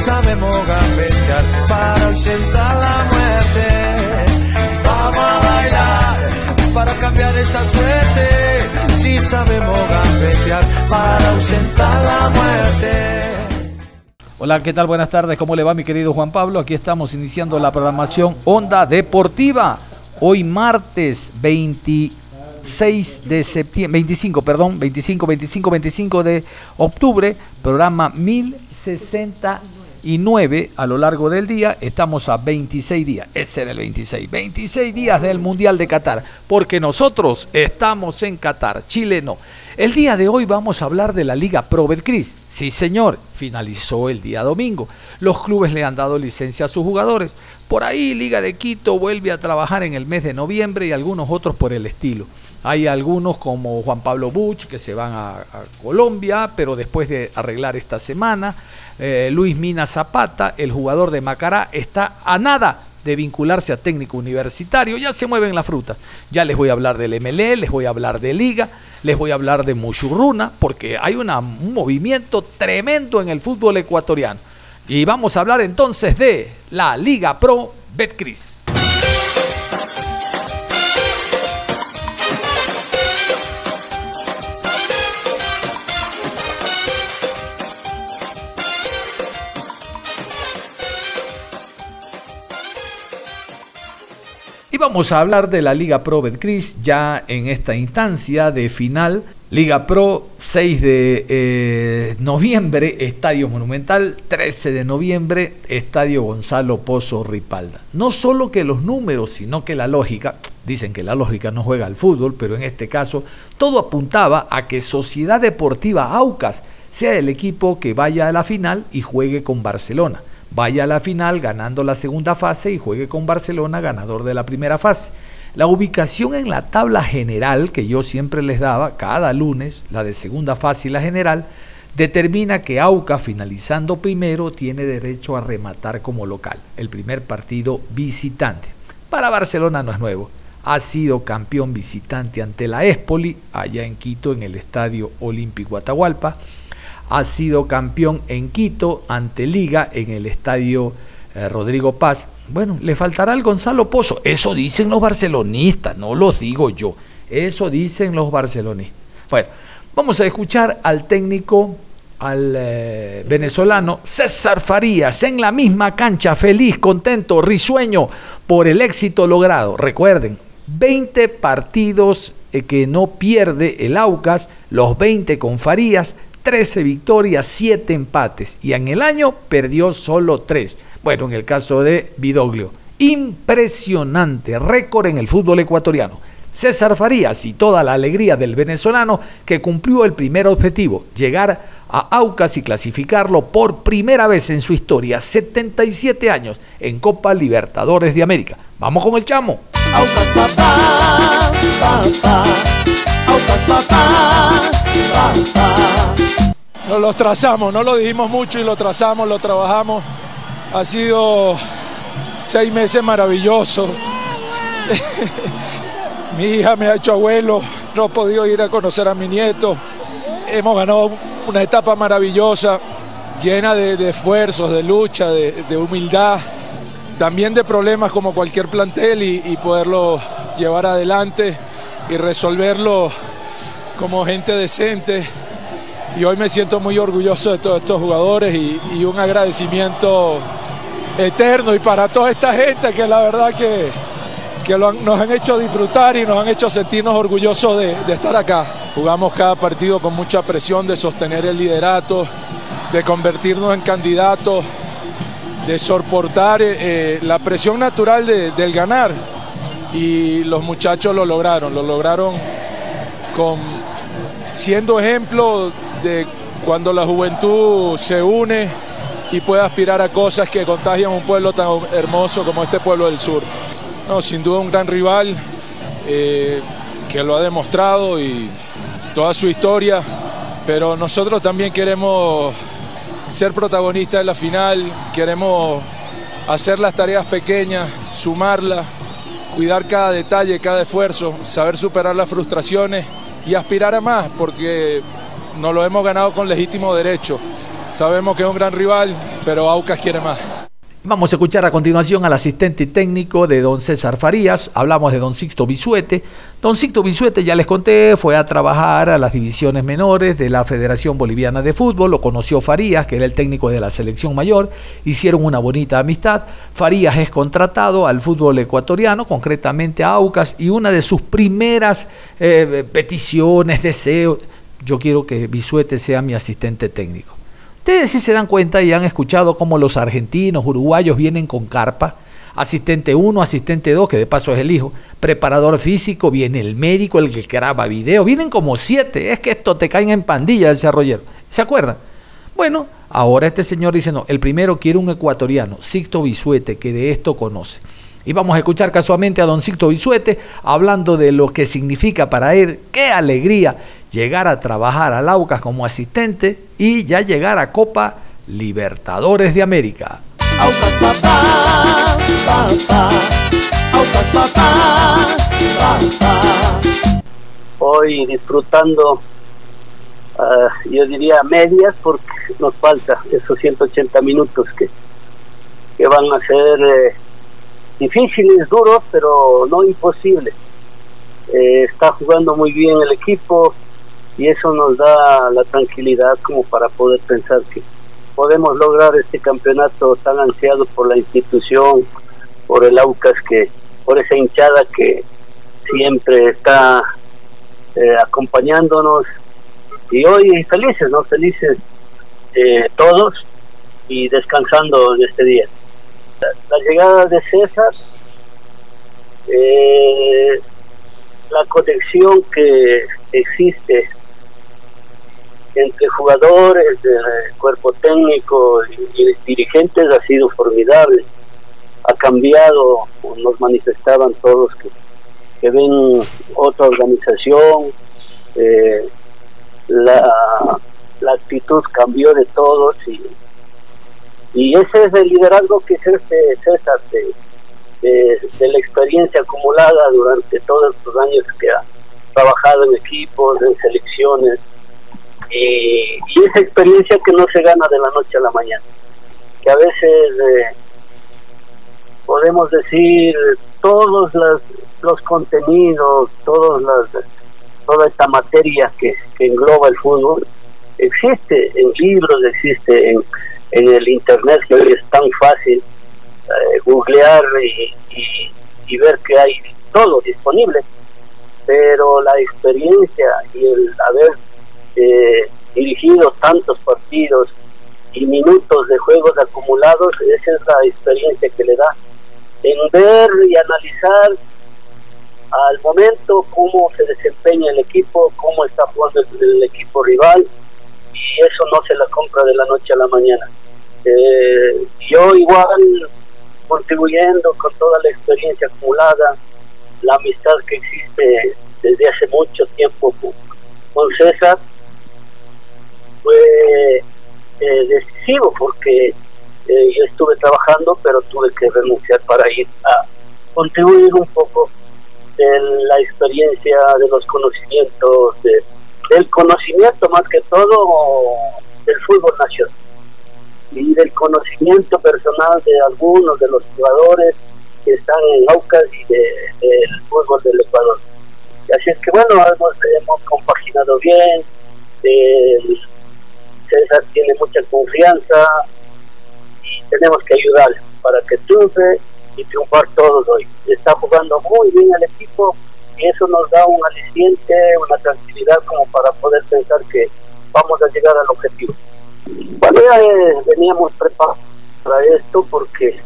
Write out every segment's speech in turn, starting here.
Sabemos gambetear para ausentar la muerte. Vamos a bailar para cambiar esta suerte. Si sabemos gambetear para ausentar la muerte. Hola, ¿qué tal? Buenas tardes. ¿Cómo le va mi querido Juan Pablo? Aquí estamos iniciando la programación Onda Deportiva. Hoy martes 26 de septiembre, 25, perdón, 25, 25, 25 de octubre, programa 1060 y 9 a lo largo del día, estamos a 26 días, ese era el 26, 26 días del Mundial de Qatar, porque nosotros estamos en Qatar, Chile no. El día de hoy vamos a hablar de la Liga Pro Betcris. Sí, señor, finalizó el día domingo. Los clubes le han dado licencia a sus jugadores. Por ahí Liga de Quito vuelve a trabajar en el mes de noviembre y algunos otros por el estilo. Hay algunos como Juan Pablo Buch que se van a, Colombia, pero después de arreglar esta semana. Eh, Luis Mina Zapata, el jugador de Macará, está a nada de vincularse a técnico universitario, ya se mueven las frutas. Ya les voy a hablar del MLE, les voy a hablar de Liga, les voy a hablar de Mushurruna, porque hay un movimiento tremendo en el fútbol ecuatoriano. Y vamos a hablar entonces de la Liga Pro Betcris. Vamos a hablar de la Liga Pro Betcris ya en esta instancia de final. Liga Pro 6 de eh, noviembre, Estadio Monumental, 13 de noviembre, Estadio Gonzalo Pozo Ripalda. No solo que los números, sino que la lógica, dicen que la lógica no juega al fútbol, pero en este caso todo apuntaba a que Sociedad Deportiva Aucas sea el equipo que vaya a la final y juegue con Barcelona vaya a la final ganando la segunda fase y juegue con Barcelona ganador de la primera fase. La ubicación en la tabla general que yo siempre les daba cada lunes, la de segunda fase y la general, determina que AUCA finalizando primero tiene derecho a rematar como local, el primer partido visitante. Para Barcelona no es nuevo, ha sido campeón visitante ante la Espoli, allá en Quito en el Estadio Olímpico Atahualpa, ha sido campeón en Quito ante Liga en el estadio eh, Rodrigo Paz. Bueno, le faltará al Gonzalo Pozo. Eso dicen los barcelonistas, no lo digo yo. Eso dicen los barcelonistas. Bueno, vamos a escuchar al técnico, al eh, venezolano César Farías, en la misma cancha, feliz, contento, risueño por el éxito logrado. Recuerden, 20 partidos eh, que no pierde el Aucas, los 20 con Farías, 13 victorias, 7 empates y en el año perdió solo 3. Bueno, en el caso de Vidoglio, impresionante récord en el fútbol ecuatoriano. César Farías y toda la alegría del venezolano que cumplió el primer objetivo, llegar a Aucas y clasificarlo por primera vez en su historia, 77 años, en Copa Libertadores de América. Vamos con el chamo. Aucas papá, papá, Aucas papá, papá. Nos lo trazamos, no lo dijimos mucho y lo trazamos, lo trabajamos. Ha sido seis meses maravillosos. mi hija me ha hecho abuelo, no he podido ir a conocer a mi nieto. Hemos ganado una etapa maravillosa, llena de, esfuerzos, de lucha, de, humildad, también de problemas como cualquier plantel y, y poderlo llevar adelante y resolverlo como gente decente y hoy me siento muy orgulloso de todos estos jugadores y, un agradecimiento eterno y para toda esta gente que la verdad que, nos han hecho disfrutar y nos han hecho sentirnos orgullosos de, de estar acá. Jugamos cada partido con mucha presión de sostener el liderato, de convertirnos en candidatos, de soportar la presión natural del ganar. Y los muchachos lo lograron, lo lograron con, siendo ejemplo de cuando la juventud se une y puede aspirar a cosas que contagian un pueblo tan hermoso como este pueblo del sur. No, sin duda un gran rival eh, que lo ha demostrado y toda su historia, pero nosotros también queremos ser protagonistas de la final, queremos hacer las tareas pequeñas, sumarlas, cuidar cada detalle, cada esfuerzo, saber superar las frustraciones y aspirar a más, porque nos lo hemos ganado con legítimo derecho. Sabemos que es un gran rival, pero Aucas quiere más. Vamos a escuchar a continuación al asistente técnico de don César Farías. Hablamos de don Sixto Bisuete. Don Sixto Bisuete, ya les conté, fue a trabajar a las divisiones menores de la Federación Boliviana de Fútbol. Lo conoció Farías, que era el técnico de la selección mayor. Hicieron una bonita amistad. Farías es contratado al fútbol ecuatoriano, concretamente a Aucas, y una de sus primeras eh, peticiones, deseos, yo quiero que Bisuete sea mi asistente técnico. Ustedes sí se dan cuenta y han escuchado cómo los argentinos, uruguayos vienen con carpa. Asistente 1, asistente 2, que de paso es el hijo. Preparador físico, viene el médico, el que graba video. Vienen como siete. Es que esto te caen en pandilla, desarrollero. ¿Se acuerdan? Bueno, ahora este señor dice, no, el primero quiere un ecuatoriano, Sixto Bisuete, que de esto conoce. Y vamos a escuchar casualmente a don Sixto Bisuete hablando de lo que significa para él, qué alegría llegar a trabajar al Aucas como asistente y ya llegar a Copa Libertadores de América. Aucas papá, papá, Aucas papá, papá. Hoy disfrutando, ah, yo diría medias, porque nos falta esos 180 minutos que, que van a ser eh, difíciles, duros, pero no imposibles. Eh, está jugando muy bien el equipo, y eso nos da la tranquilidad como para poder pensar que podemos lograr este campeonato tan ansiado por la institución, por el AUCAS, que por esa hinchada que siempre está eh, acompañándonos y hoy felices, ¿no? Felices eh, todos y descansando en este día. La, llegada de César, eh, la conexión que existe entre jugadores, del cuerpo técnico y, dirigentes ha sido formidable. Ha cambiado, nos manifestaban todos que, que ven otra organización, eh, la, la actitud cambió de todos y, y ese es el liderazgo que ejerce César de, de, la experiencia acumulada durante todos estos años que ha trabajado en equipos, en selecciones, y, esa experiencia que no se gana de la noche a la mañana, que a veces eh, podemos decir todos los contenidos, todos las, toda esta materia que, engloba el fútbol, existe en libros, existe en, el internet que hoy es tan fácil eh, googlear y, y, ver que hay todo disponible, pero la experiencia y el haber eh, dirigido tantos partidos y minutos de juegos acumulados, esa es la experiencia que le da en ver y analizar al momento cómo se desempeña el equipo, cómo está jugando el, equipo rival y eso no se la compra de la noche a la mañana. Eh, yo igual contribuyendo con toda la experiencia acumulada, la amistad que existe desde hace mucho tiempo con César, fue eh, decisivo porque eh, yo estuve trabajando, pero tuve que renunciar para ir a contribuir un poco en la experiencia de los conocimientos, del conocimiento más que todo del fútbol nacional y del conocimiento personal de algunos de los jugadores que están en Aucas y del fútbol del Ecuador. Así es que bueno, hemos, hemos compaginado bien, el César tiene mucha confianza y tenemos que ayudarle para que triunfe y triunfar todos hoy. Está jugando muy bien el equipo y eso nos da un aliciente, una tranquilidad como para poder pensar que vamos a llegar al objetivo. Bueno, ya eh, veníamos preparados para esto porque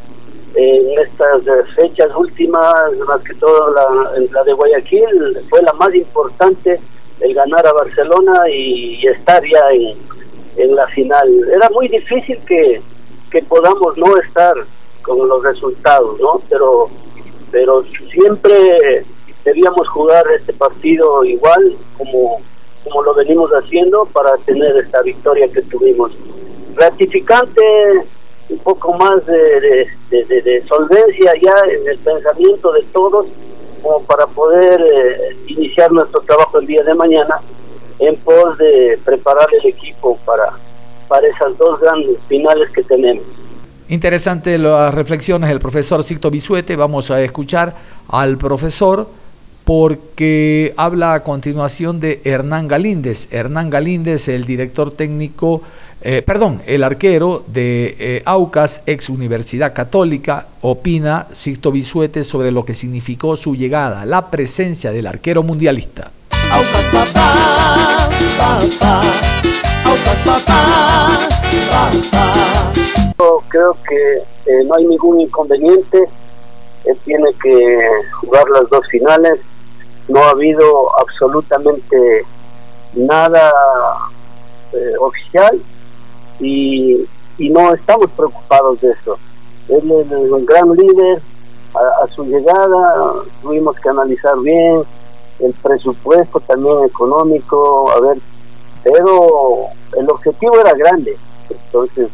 en estas fechas últimas, más que todo la, la de Guayaquil, fue la más importante el ganar a Barcelona y, estar ya en, en, la final. Era muy difícil que, que podamos no estar con los resultados, ¿no? Pero, pero siempre debíamos jugar este partido igual como, como lo venimos haciendo para tener esta victoria que tuvimos. Gratificante un poco más de, de, solvencia ya en el pensamiento de todos como para poder eh, iniciar nuestro trabajo el día de mañana en pos de preparar el equipo para, para esas dos grandes finales que tenemos. Interesante las reflexiones del profesor Sicto Bisuete. Vamos a escuchar al profesor porque habla a continuación de Hernán Galíndez. Hernán Galíndez, el director técnico eh, perdón, el arquero de eh, Aucas, ex Universidad Católica, opina Sixto Bisuete sobre lo que significó su llegada, la presencia del arquero mundialista. Aucas papá, papá, Aucas papá, Creo que eh, no hay ningún inconveniente, él tiene que jugar las dos finales, no ha habido absolutamente nada oficial y, no estamos preocupados de eso. Él es un gran líder, a, su llegada tuvimos que analizar bien el presupuesto también económico, a ver, pero el objetivo era grande, entonces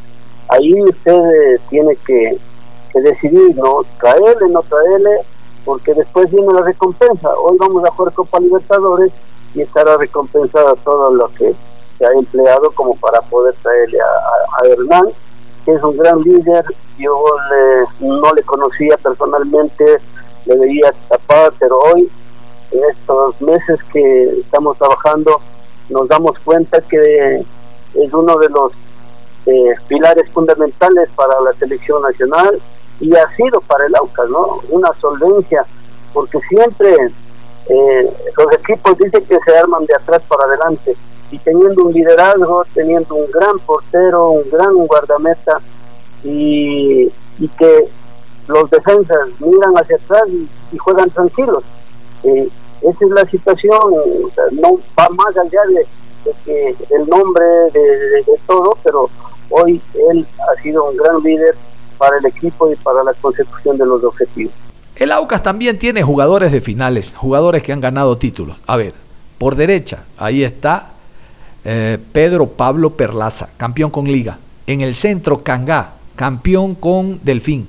ahí usted eh, tiene que, decidir, ¿no? Traerle, no traerle, porque después viene la recompensa. Hoy vamos a jugar Copa Libertadores y estará recompensada todo lo que se ha empleado como para poder traerle a, Hernán, que es un gran líder. Yo no le conocía personalmente, le veía tapar, pero hoy, estos meses que estamos trabajando, nos damos cuenta que es uno de los eh, pilares fundamentales para la selección nacional y ha sido para el AUCAS, ¿no? Una solvencia, porque siempre eh, los equipos dicen que se arman de atrás para adelante y teniendo un liderazgo, teniendo un gran portero, un gran guardameta y, que los defensas miran hacia atrás y, juegan tranquilos. Eh, esa es la situación, no va más allá de, que el nombre de, todo, pero hoy él ha sido un gran líder para el equipo y para la consecución de los objetivos. El Aucas también tiene jugadores de finales, jugadores que han ganado títulos. A ver, por derecha, ahí está eh, Pedro Pablo Perlaza, campeón con Liga. En el centro, Cangá, campeón con Delfín.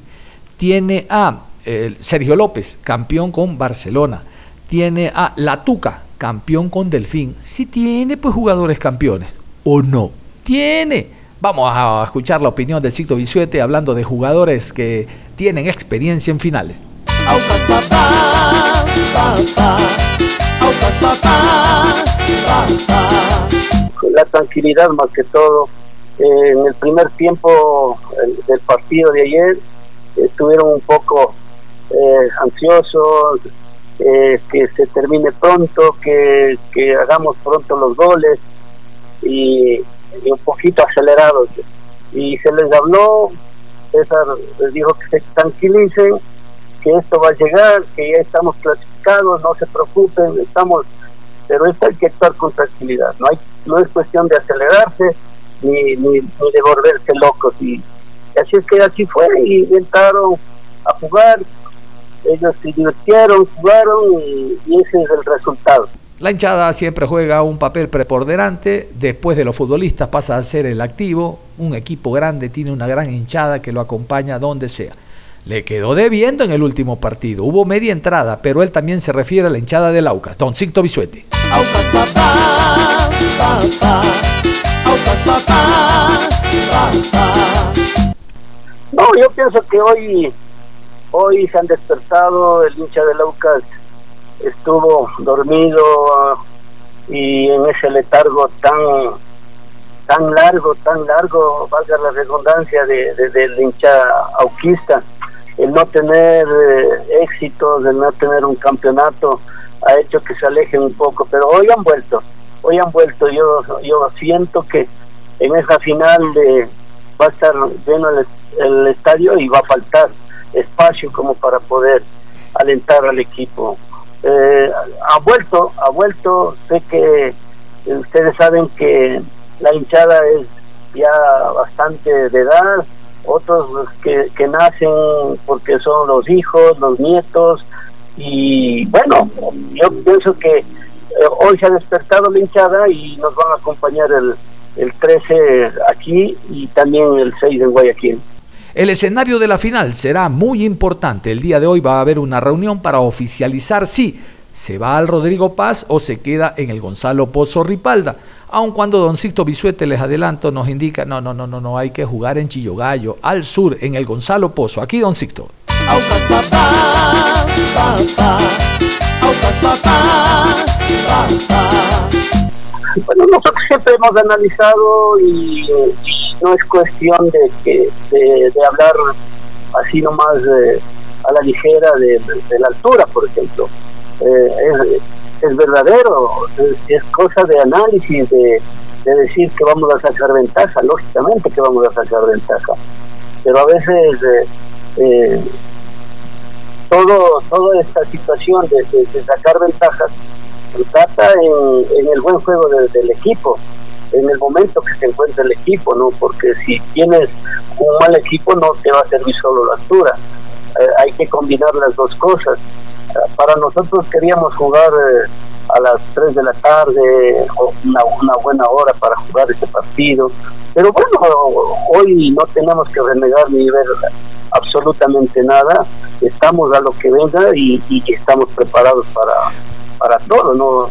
Tiene a eh, Sergio López, campeón con Barcelona. Tiene a La Tuca, campeón con Delfín. Si tiene, pues jugadores campeones. ¿O no? Tiene. Vamos a escuchar la opinión de Cito Bisuete hablando de jugadores que tienen experiencia en finales. La tranquilidad más que todo. Eh, en el primer tiempo del partido de ayer estuvieron un poco eh, ansiosos, eh, que se termine pronto, que, hagamos pronto los goles y, y, un poquito acelerados. Y se les habló, César les dijo que se tranquilicen, que esto va a llegar, que ya estamos clasificados, no se preocupen, estamos, pero esto hay que actuar con tranquilidad, no hay, no es cuestión de acelerarse ni, ni, de volverse locos y así es que así fue y entraron a jugar, ellos se divirtieron, jugaron y, y ese es el resultado. La hinchada siempre juega un papel preponderante, después de los futbolistas pasa a ser el activo, un equipo grande tiene una gran hinchada que lo acompaña donde sea. Le quedó debiendo en el último partido. Hubo media entrada, pero él también se refiere a la hinchada del Aucas. Don Cicto Bisuete. Aucas papá, papá, Aucas papá, papá. No, yo pienso que hoy, hoy se han despertado, el hincha del Aucas estuvo dormido y en ese letargo tan tan largo, tan largo, valga la redundancia de, de, del hincha auquista, el no tener eh, éxitos, el no tener un campeonato, ha hecho que se alejen un poco, pero hoy han vuelto, hoy han vuelto, yo, yo siento que en esa final de va a estar lleno el, estadio y va a faltar espacio como para poder alentar al equipo. Eh, ha vuelto, ha vuelto, sé que ustedes saben que la hinchada es ya bastante de edad, otros que, que nacen porque son los hijos, los nietos, y bueno, yo pienso que eh, hoy se ha despertado la hinchada y nos van a acompañar el, el 13 aquí y también el 6 en Guayaquil. El escenario de la final será muy importante. El día de hoy va a haber una reunión para oficializar si se va al Rodrigo Paz o se queda en el Gonzalo Pozo Ripalda. Aun cuando Don Sixto Bisuete, les adelanto, nos indica, no, no, no, no, no, hay que jugar en Chillogallo, al sur, en el Gonzalo Pozo. Aquí Don Sixto. Bueno, nosotros siempre hemos analizado y, no es cuestión de, que, de, hablar así nomás a la ligera de, la altura, por ejemplo. Eh, es, verdadero, es, cosa de análisis, de, decir que vamos a sacar ventaja, lógicamente que vamos a sacar ventaja, pero a veces eh, eh, todo toda esta situación de, sacar ventajas trata en, el buen juego del equipo, en el momento que se encuentra el equipo, ¿no? Porque si tienes un mal equipo no te va a servir solo la altura, hay que combinar las dos cosas para nosotros queríamos jugar eh, a las 3 de la tarde, una, una buena hora para jugar ese partido. Pero bueno, hoy no tenemos que renegar ni ver absolutamente nada. Estamos a lo que venga y, estamos preparados para, para todo, ¿no?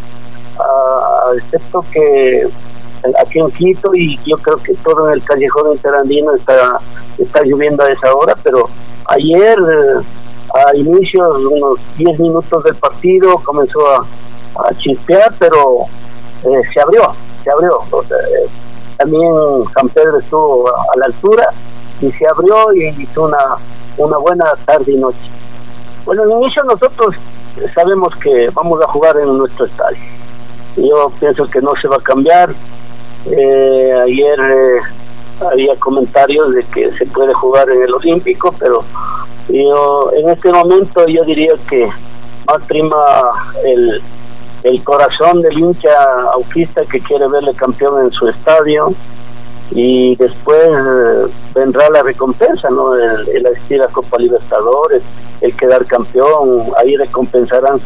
Ah, excepto que aquí en Quito y yo creo que todo en el callejón interandino está, está lloviendo a esa hora, pero ayer... Eh, a inicios, unos 10 minutos del partido, comenzó a, a chispear, pero eh, se abrió, se abrió. Eh, también San Pedro estuvo a, la altura y se abrió y hizo una, una buena tarde y noche. Bueno, al inicio nosotros sabemos que vamos a jugar en nuestro estadio. Yo pienso que no se va a cambiar. Eh, ayer había comentarios de que se puede jugar en el Olímpico, pero yo, en este momento yo diría que más prima el, el corazón del hincha autista que quiere verle campeón en su estadio y después eh, vendrá la recompensa, ¿no? El, el asistir a Copa Libertadores, el quedar campeón, ahí recompensarán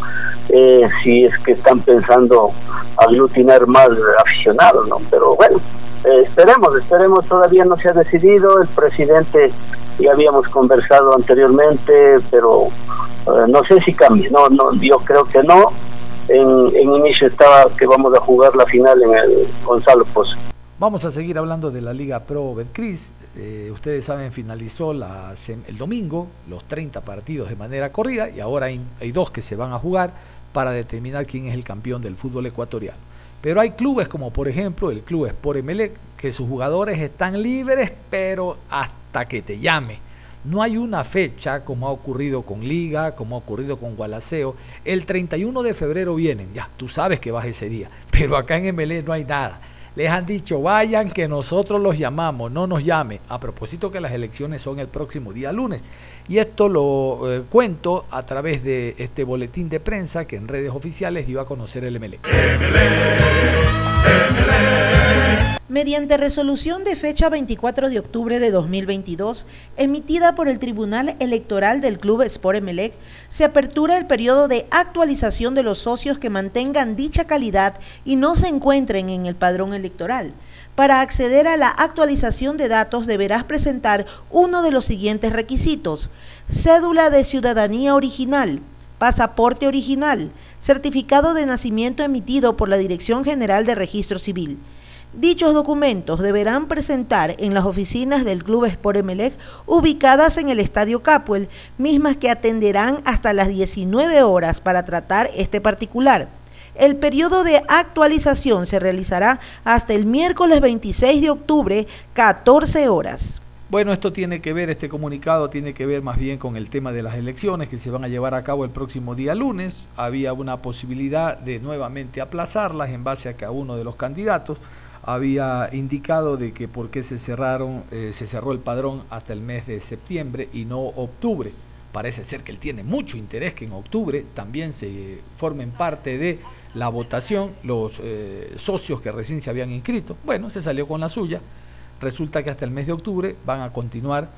eh, si es que están pensando aglutinar más aficionados, ¿no? Pero bueno, eh, esperemos, esperemos, todavía no se ha decidido, el presidente ya habíamos conversado anteriormente, pero no sé si cambie, no, no, yo creo que no. En, en, inicio estaba que vamos a jugar la final en el Gonzalo Pozo. Vamos a seguir hablando de la Liga Pro Betcris. Eh, ustedes saben, finalizó la, el domingo los 30 partidos de manera corrida y ahora hay, dos que se van a jugar para determinar quién es el campeón del fútbol ecuatoriano. Pero hay clubes como por ejemplo el club Sport Emelec, que sus jugadores están libres, pero hasta que te llame. No hay una fecha como ha ocurrido con Liga, como ha ocurrido con Gualaceo. El 31 de febrero vienen, ya, tú sabes que vas ese día, pero acá en Emelec no hay nada. Les han dicho, vayan que nosotros los llamamos, no nos llame. A propósito que las elecciones son el próximo día lunes. Y esto lo eh, cuento a través de este boletín de prensa que en redes oficiales dio a conocer el MLE. Mediante resolución de fecha 24 de octubre de 2022, emitida por el Tribunal Electoral del Club Sport Emelec, se apertura el periodo de actualización de los socios que mantengan dicha calidad y no se encuentren en el padrón electoral. Para acceder a la actualización de datos deberás presentar uno de los siguientes requisitos. Cédula de ciudadanía original, pasaporte original, certificado de nacimiento emitido por la Dirección General de Registro Civil. Dichos documentos deberán presentar en las oficinas del Club Sport Emelec ubicadas en el Estadio Capuel, mismas que atenderán hasta las 19 horas para tratar este particular. El periodo de actualización se realizará hasta el miércoles 26 de octubre, 14 horas. Bueno, esto tiene que ver, este comunicado tiene que ver más bien con el tema de las elecciones que se van a llevar a cabo el próximo día lunes. Había una posibilidad de nuevamente aplazarlas en base a que a uno de los candidatos había indicado de que por qué se cerraron, eh, se cerró el padrón hasta el mes de septiembre y no octubre. Parece ser que él tiene mucho interés que en octubre también se formen parte de la votación los eh, socios que recién se habían inscrito. Bueno, se salió con la suya. Resulta que hasta el mes de octubre van a continuar,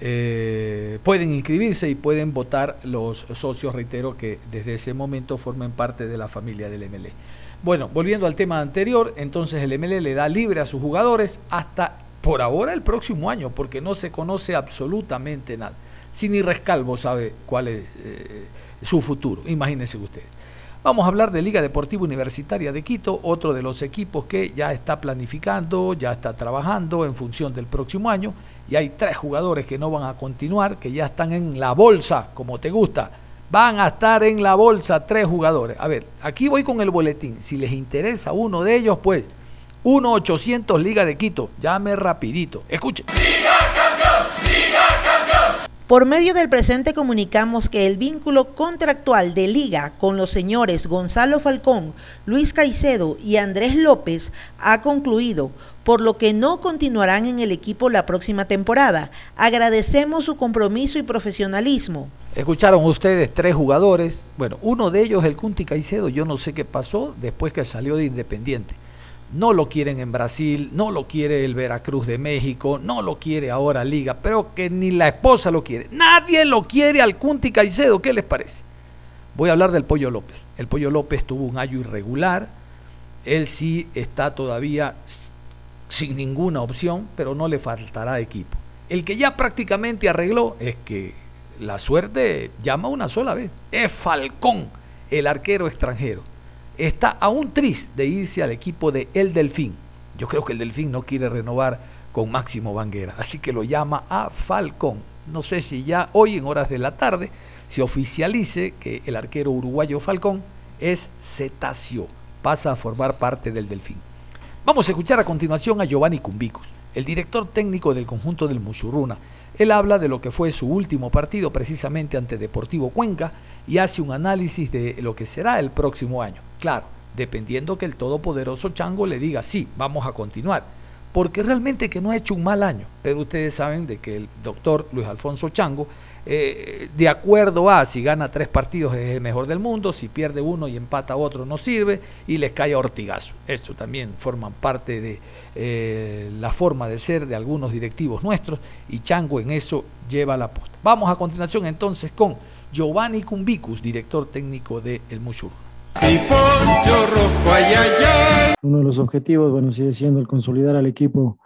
eh, pueden inscribirse y pueden votar los socios, reitero, que desde ese momento formen parte de la familia del MLE. Bueno, volviendo al tema anterior, entonces el MLE le da libre a sus jugadores hasta por ahora el próximo año, porque no se conoce absolutamente nada. Si ni Rescalvo sabe cuál es eh, su futuro, imagínense ustedes. Vamos a hablar de Liga Deportiva Universitaria de Quito, otro de los equipos que ya está planificando, ya está trabajando en función del próximo año. Y hay tres jugadores que no van a continuar, que ya están en la bolsa, como te gusta. Van a estar en la bolsa tres jugadores. A ver, aquí voy con el boletín. Si les interesa uno de ellos, pues 1-800 Liga de Quito. Llame rapidito. Escuchen. Liga por medio del presente comunicamos que el vínculo contractual de liga con los señores Gonzalo Falcón, Luis Caicedo y Andrés López ha concluido, por lo que no continuarán en el equipo la próxima temporada. Agradecemos su compromiso y profesionalismo. Escucharon ustedes tres jugadores, bueno, uno de ellos el Cunti Caicedo, yo no sé qué pasó después que salió de Independiente no lo quieren en Brasil, no lo quiere el Veracruz de México, no lo quiere ahora Liga, pero que ni la esposa lo quiere. Nadie lo quiere al Cunti Caicedo, ¿qué les parece? Voy a hablar del Pollo López. El Pollo López tuvo un año irregular, él sí está todavía sin ninguna opción, pero no le faltará equipo. El que ya prácticamente arregló es que la suerte llama una sola vez. Es Falcón, el arquero extranjero está aún triste de irse al equipo de El Delfín. Yo creo que el Delfín no quiere renovar con Máximo Vanguera, así que lo llama a Falcón. No sé si ya hoy en horas de la tarde se oficialice que el arquero uruguayo Falcón es cetáceo, pasa a formar parte del Delfín. Vamos a escuchar a continuación a Giovanni Cumbicos, el director técnico del conjunto del Muchurruna. Él habla de lo que fue su último partido precisamente ante Deportivo Cuenca y hace un análisis de lo que será el próximo año. Claro, dependiendo que el todopoderoso Chango le diga, sí, vamos a continuar. Porque realmente que no ha hecho un mal año. Pero ustedes saben de que el doctor Luis Alfonso Chango, eh, de acuerdo a si gana tres partidos es el mejor del mundo, si pierde uno y empata otro no sirve y les cae a ortigazo. Esto también forma parte de eh, la forma de ser de algunos directivos nuestros y Chango en eso lleva la posta. Vamos a continuación entonces con Giovanni Cumbicus, director técnico de El Muchur. Uno de los objetivos, bueno, sigue siendo el consolidar al equipo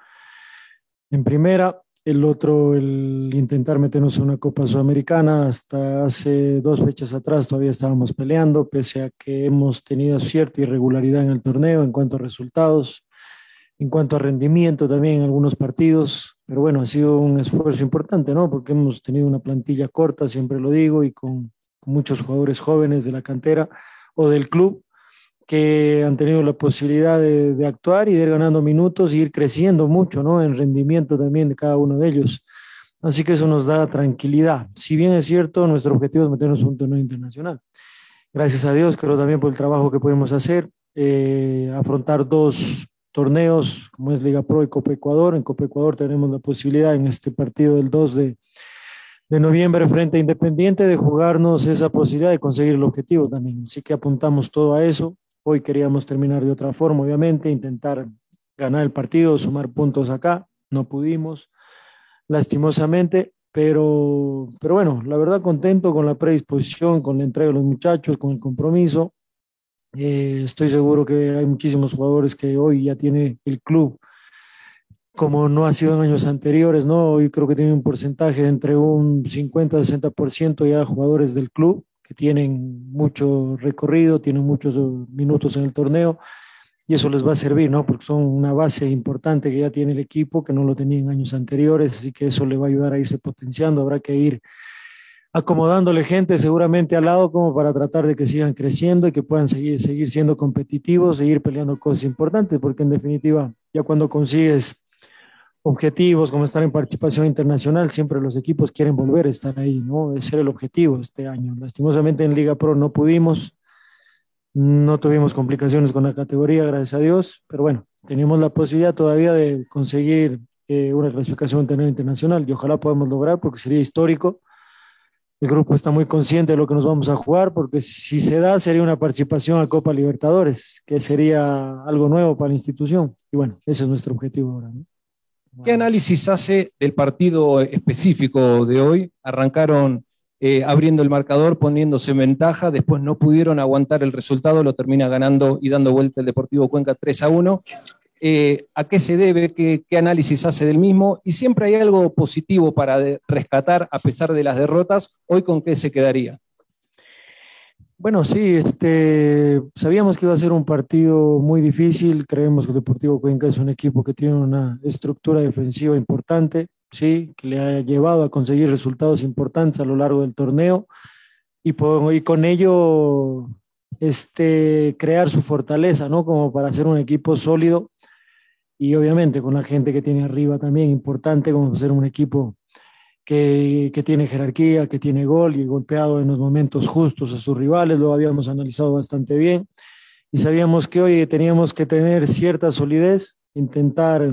en primera. El otro, el intentar meternos en una Copa Sudamericana. Hasta hace dos fechas atrás todavía estábamos peleando, pese a que hemos tenido cierta irregularidad en el torneo en cuanto a resultados, en cuanto a rendimiento también en algunos partidos. Pero bueno, ha sido un esfuerzo importante, ¿no? Porque hemos tenido una plantilla corta, siempre lo digo, y con, con muchos jugadores jóvenes de la cantera o del club que han tenido la posibilidad de, actuar y de ir ganando minutos y ir creciendo mucho ¿no? en rendimiento también de cada uno de ellos. Así que eso nos da tranquilidad. Si bien es cierto, nuestro objetivo es meternos un torneo internacional. Gracias a Dios, creo también por el trabajo que podemos hacer, eh, afrontar dos torneos como es Liga Pro y Copa Ecuador. En Copa Ecuador tenemos la posibilidad en este partido del 2 de, de noviembre frente a Independiente de jugarnos esa posibilidad de conseguir el objetivo también. Así que apuntamos todo a eso. Hoy queríamos terminar de otra forma, obviamente, intentar ganar el partido, sumar puntos acá. No pudimos, lastimosamente, pero, pero bueno, la verdad contento con la predisposición, con la entrega de los muchachos, con el compromiso. Eh, estoy seguro que hay muchísimos jugadores que hoy ya tiene el club como no ha sido en años anteriores, ¿no? Hoy creo que tiene un porcentaje de entre un 50 y 60% ya jugadores del club que tienen mucho recorrido, tienen muchos minutos en el torneo y eso les va a servir, ¿no? Porque son una base importante que ya tiene el equipo, que no lo tenía en años anteriores, así que eso le va a ayudar a irse potenciando, habrá que ir acomodándole gente seguramente al lado como para tratar de que sigan creciendo y que puedan seguir, seguir siendo competitivos, seguir peleando cosas importantes, porque en definitiva, ya cuando consigues objetivos como estar en participación internacional, siempre los equipos quieren volver a estar ahí, ¿no? Ese era el objetivo este año. Lastimosamente en Liga Pro no pudimos, no tuvimos complicaciones con la categoría, gracias a Dios, pero bueno, tenemos la posibilidad todavía de conseguir eh, una clasificación internacional y ojalá podamos lograr porque sería histórico. El grupo está muy consciente de lo que nos vamos a jugar porque si se da sería una participación a Copa Libertadores, que sería algo nuevo para la institución. Y bueno, ese es nuestro objetivo ahora. ¿Qué análisis hace del partido específico de hoy? Arrancaron eh, abriendo el marcador, poniéndose en ventaja, después no pudieron aguantar el resultado, lo termina ganando y dando vuelta el Deportivo Cuenca 3 a 1. Eh, ¿A qué se debe? ¿Qué, análisis hace del mismo? Y siempre hay algo positivo para rescatar a pesar de las derrotas. ¿Hoy con qué se quedaría? Bueno, sí, este, sabíamos que iba a ser un partido muy difícil. Creemos que Deportivo Cuenca es un equipo que tiene una estructura defensiva importante ¿sí? que le ha llevado a conseguir resultados importantes a lo largo del torneo y, y con ello este, crear su fortaleza, ¿no? Como para ser un equipo sólido y obviamente con la gente que tiene arriba también importante, como ser un equipo que, tiene jerarquía, que tiene gol y golpeado en los momentos justos a sus rivales, lo habíamos analizado bastante bien y sabíamos que hoy teníamos que tener cierta solidez, intentar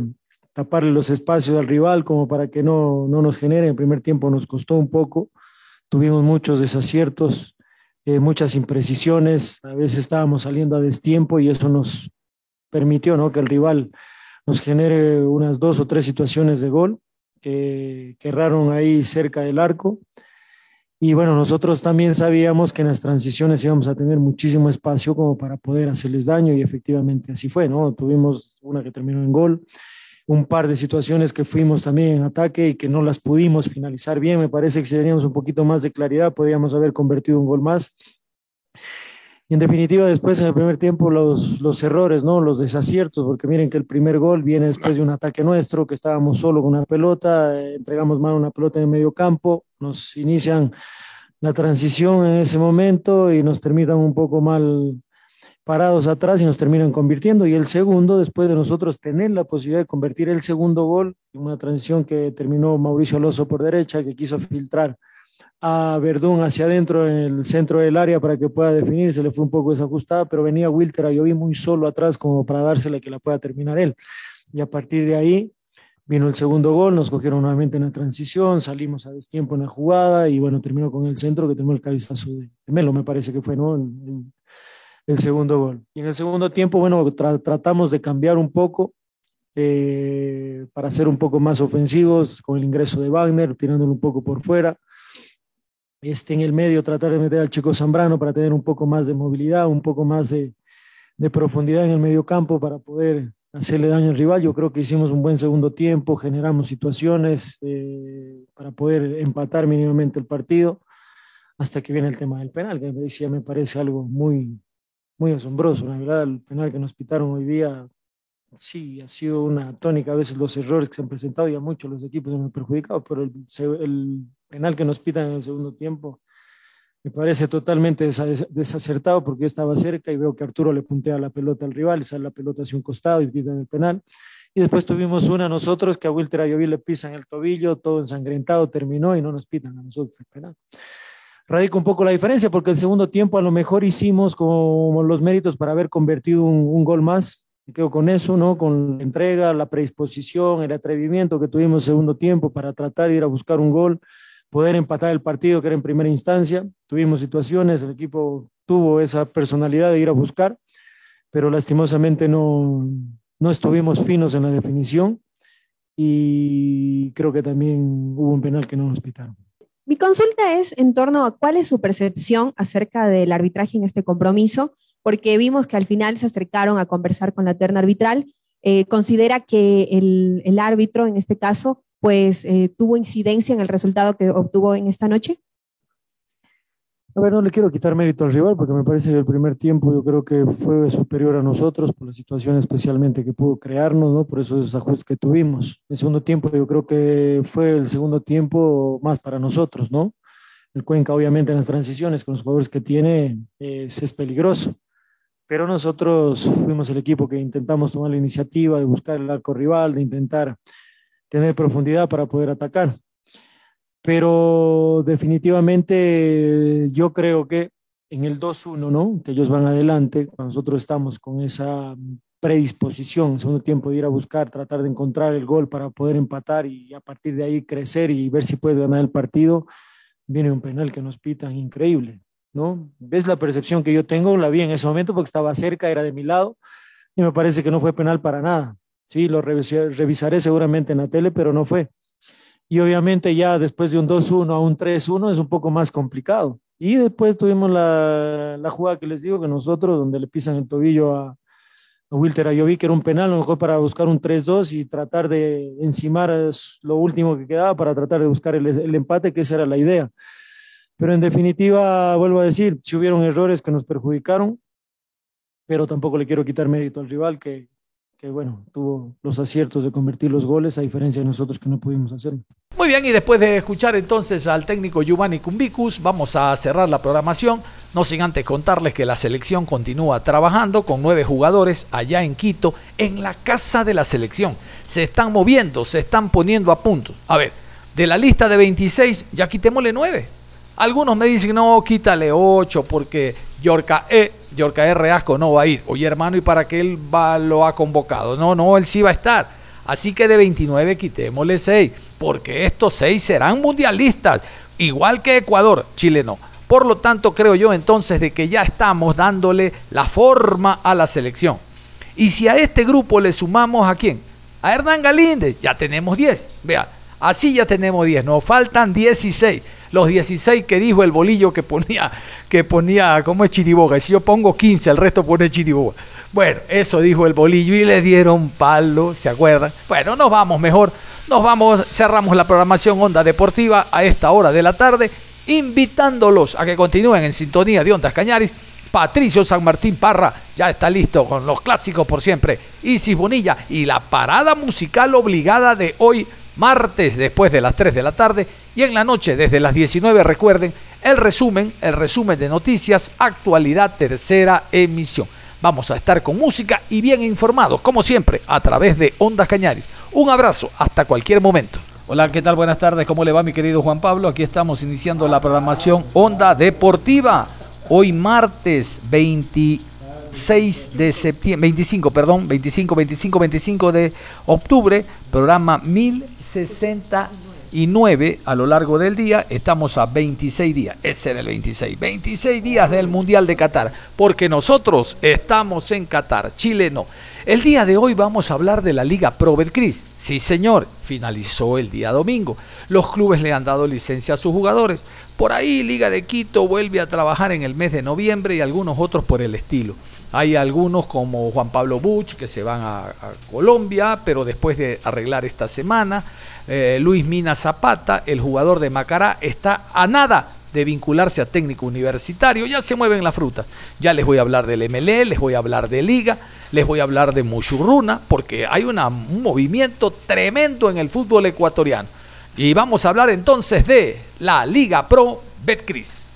taparle los espacios al rival como para que no, no nos genere. En primer tiempo nos costó un poco, tuvimos muchos desaciertos, eh, muchas imprecisiones, a veces estábamos saliendo a destiempo y eso nos permitió ¿no? que el rival nos genere unas dos o tres situaciones de gol que, que erraron ahí cerca del arco. Y bueno, nosotros también sabíamos que en las transiciones íbamos a tener muchísimo espacio como para poder hacerles daño y efectivamente así fue, ¿no? Tuvimos una que terminó en gol, un par de situaciones que fuimos también en ataque y que no las pudimos finalizar bien. Me parece que si teníamos un poquito más de claridad podríamos haber convertido un gol más. Y en definitiva, después en el primer tiempo, los, los errores, ¿no? los desaciertos, porque miren que el primer gol viene después de un ataque nuestro, que estábamos solo con una pelota, eh, entregamos mal una pelota en el medio campo, nos inician la transición en ese momento y nos terminan un poco mal parados atrás y nos terminan convirtiendo. Y el segundo, después de nosotros tener la posibilidad de convertir el segundo gol, una transición que terminó Mauricio Alonso por derecha, que quiso filtrar a Verdún hacia adentro en el centro del área para que pueda definir, se le fue un poco desajustada, pero venía Wilter a vi muy solo atrás como para dársela que la pueda terminar él. Y a partir de ahí vino el segundo gol, nos cogieron nuevamente en la transición, salimos a destiempo en la jugada y bueno, terminó con el centro que terminó el cabezazo de Melo, me parece que fue, ¿no? el segundo gol. Y en el segundo tiempo, bueno, tratamos de cambiar un poco eh, para ser un poco más ofensivos con el ingreso de Wagner, tirándolo un poco por fuera. Este, en el medio tratar de meter al chico Zambrano para tener un poco más de movilidad, un poco más de, de profundidad en el medio campo para poder hacerle daño al rival. Yo creo que hicimos un buen segundo tiempo, generamos situaciones eh, para poder empatar mínimamente el partido hasta que viene el tema del penal, que me decía me parece algo muy, muy asombroso. La verdad, el penal que nos pitaron hoy día, sí, ha sido una tónica. A veces los errores que se han presentado y a muchos los equipos han perjudicado, pero el, penal que nos pitan en el segundo tiempo me parece totalmente desacertado porque yo estaba cerca y veo que Arturo le puntea la pelota al rival, sale la pelota hacia un costado y pitan el penal. Y después tuvimos una nosotros que a Wilter Ayoví le pisan el tobillo, todo ensangrentado, terminó y no nos pitan a nosotros el penal radica un poco la diferencia, porque el segundo tiempo a lo mejor hicimos como los méritos para haber convertido un, gol más. Me quedo con eso, ¿no? Con la entrega, la predisposición, el atrevimiento que tuvimos el segundo tiempo para tratar de ir a buscar un gol, poder empatar el partido que era en primera instancia. Tuvimos situaciones, el equipo tuvo esa personalidad de ir a buscar, pero lastimosamente no, no estuvimos finos en la definición y creo que también hubo un penal que no nos pitaron. Mi consulta es en torno a cuál es su percepción acerca del arbitraje en este compromiso, porque vimos que al final se acercaron a conversar con la terna arbitral. Eh, ¿Considera que el, árbitro, en este caso, pues eh, tuvo incidencia en el resultado que obtuvo en esta noche? A ver, no le quiero quitar mérito al rival porque me parece que el primer tiempo yo creo que fue superior a nosotros por la situación especialmente que pudo crearnos, ¿no? Por esos ajustes que tuvimos. El segundo tiempo yo creo que fue el segundo tiempo más para nosotros, ¿no? El Cuenca obviamente en las transiciones con los jugadores que tiene es, es peligroso, pero nosotros fuimos el equipo que intentamos tomar la iniciativa de buscar el arco rival, de intentar tener profundidad para poder atacar pero definitivamente yo creo que en el 2-1, ¿no? Que ellos van adelante, nosotros estamos con esa predisposición segundo tiempo de ir a buscar, tratar de encontrar el gol para poder empatar y a partir de ahí crecer y ver si puedes ganar el partido, viene un penal que nos pitan increíble, ¿no? ¿Ves la percepción que yo tengo? La vi en ese momento porque estaba cerca, era de mi lado y me parece que no fue penal para nada. Sí, lo revisaré seguramente en la tele, pero no fue. Y obviamente ya después de un 2-1 a un 3-1 es un poco más complicado. Y después tuvimos la, la, jugada que les digo que nosotros, donde le pisan el tobillo a, a Wilter Ayoví, que era un penal, a lo mejor para buscar un 3-2 y tratar de encimar lo último que quedaba para tratar de buscar el, el empate, que esa era la idea. Pero en definitiva, vuelvo a decir, si hubieron errores que nos perjudicaron, pero tampoco le quiero quitar mérito al rival, que, que bueno, tuvo los aciertos de convertir los goles, a diferencia de nosotros que no pudimos hacerlo. Muy bien, y después de escuchar entonces al técnico Giovanni Cumbicus, vamos a cerrar la programación, no sin antes contarles que la selección continúa trabajando con nueve jugadores allá en Quito, en la casa de la selección. Se están moviendo, se están poniendo a punto. A ver, de la lista de 26, ya quitémosle nueve. Algunos me dicen, no, quítale ocho porque Yorca E Yorca R. Asco no va a ir. Oye, hermano, ¿y para qué él va, lo ha convocado? No, no, él sí va a estar. Así que de 29 quitémosle 6, porque estos 6 serán mundialistas, igual que Ecuador, Chile no. Por lo tanto, creo yo entonces de que ya estamos dándole la forma a la selección. Y si a este grupo le sumamos a quién? A Hernán Galíndez, ya tenemos 10. Vea, así ya tenemos 10, nos faltan 16 los 16 que dijo el bolillo que ponía, que ponía, ¿cómo es Chiriboga? Y si yo pongo 15, el resto pone Chiriboga. Bueno, eso dijo el bolillo y le dieron palo, ¿se acuerdan? Bueno, nos vamos mejor, nos vamos, cerramos la programación Onda Deportiva a esta hora de la tarde, invitándolos a que continúen en sintonía de Ondas Cañaris. Patricio San Martín Parra ya está listo con los clásicos por siempre. Isis Bonilla y la parada musical obligada de hoy martes después de las 3 de la tarde y en la noche desde las 19 recuerden el resumen, el resumen de noticias, actualidad tercera emisión. Vamos a estar con música y bien informados, como siempre, a través de Ondas Cañaris. Un abrazo, hasta cualquier momento. Hola, ¿qué tal? Buenas tardes, ¿cómo le va mi querido Juan Pablo? Aquí estamos iniciando la programación Onda Deportiva. Hoy martes 26 de septiembre, 25, perdón, 25, 25, 25 de octubre, programa 1000. 69 a lo largo del día. Estamos a 26 días. Ese era el 26. 26 días del Mundial de Qatar. Porque nosotros estamos en Qatar. Chile no. El día de hoy vamos a hablar de la Liga Pro Betcris. Sí, señor, finalizó el día domingo. Los clubes le han dado licencia a sus jugadores. Por ahí Liga de Quito vuelve a trabajar en el mes de noviembre y algunos otros por el estilo. Hay algunos como Juan Pablo Buch que se van a, Colombia, pero después de arreglar esta semana. Eh, Luis Mina Zapata, el jugador de Macará, está a nada de vincularse a técnico universitario, ya se mueven las frutas. Ya les voy a hablar del MLE, les voy a hablar de Liga, les voy a hablar de Mushurruna, porque hay un movimiento tremendo en el fútbol ecuatoriano. Y vamos a hablar entonces de la Liga Pro Betcris.